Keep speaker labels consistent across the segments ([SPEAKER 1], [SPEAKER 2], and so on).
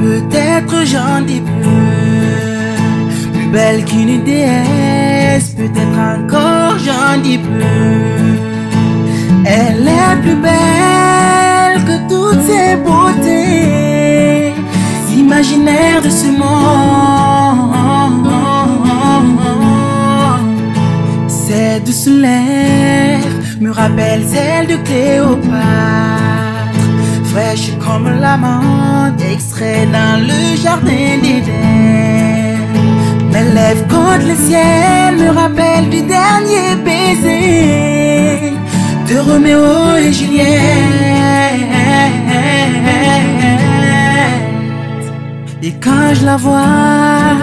[SPEAKER 1] peut-être j'en dis plus. Plus belle qu'une déesse, peut-être encore j'en dis plus. Elle est plus belle que toutes ses beautés, imaginaires de ce monde. Ses douces lèvres me rappellent celles de Cléopâtre fraîche comme l'amande extrait dans le jardin d'Éden. Mes lèvres contre le ciel me rappellent du dernier baiser de Roméo et Juliette. Et quand je la vois,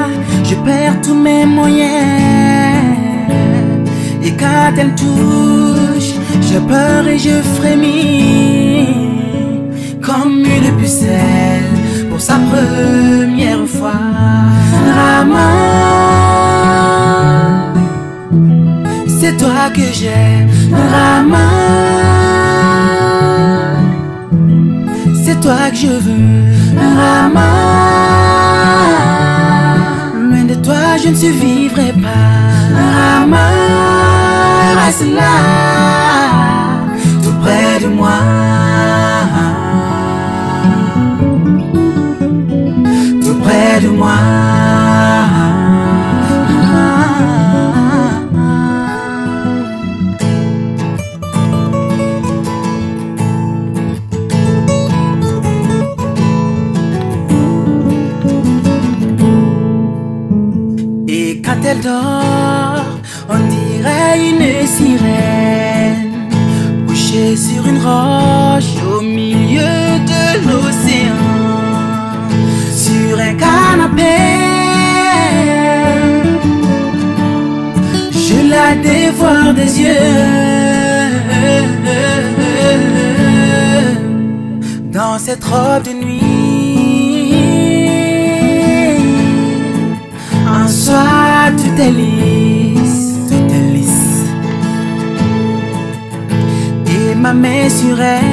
[SPEAKER 1] je perds tous mes moyens. Et quand elle touche, je peur et je frémis pour sa première fois. Rama, c'est toi que j'aime. Rama, c'est toi que je veux. Rama, loin de toi je ne survivrai pas. Rama, reste là, elle dort, on dirait une sirène couchée sur une roche au milieu de l'océan, sur un canapé. Je la dévore des yeux dans cette robe de nuit. Et ma main sur elle,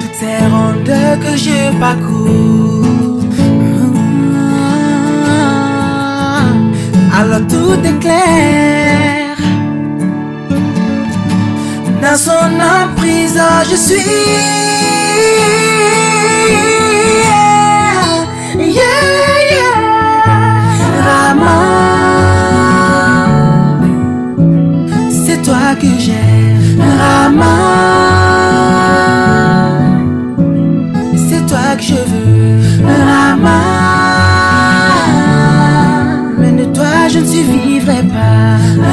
[SPEAKER 1] toutes ces rondes que je parcours. Alors tout est clair. Dans son emprise, je suis. Je veux. Rama, loin de toi je ne survivrai pas.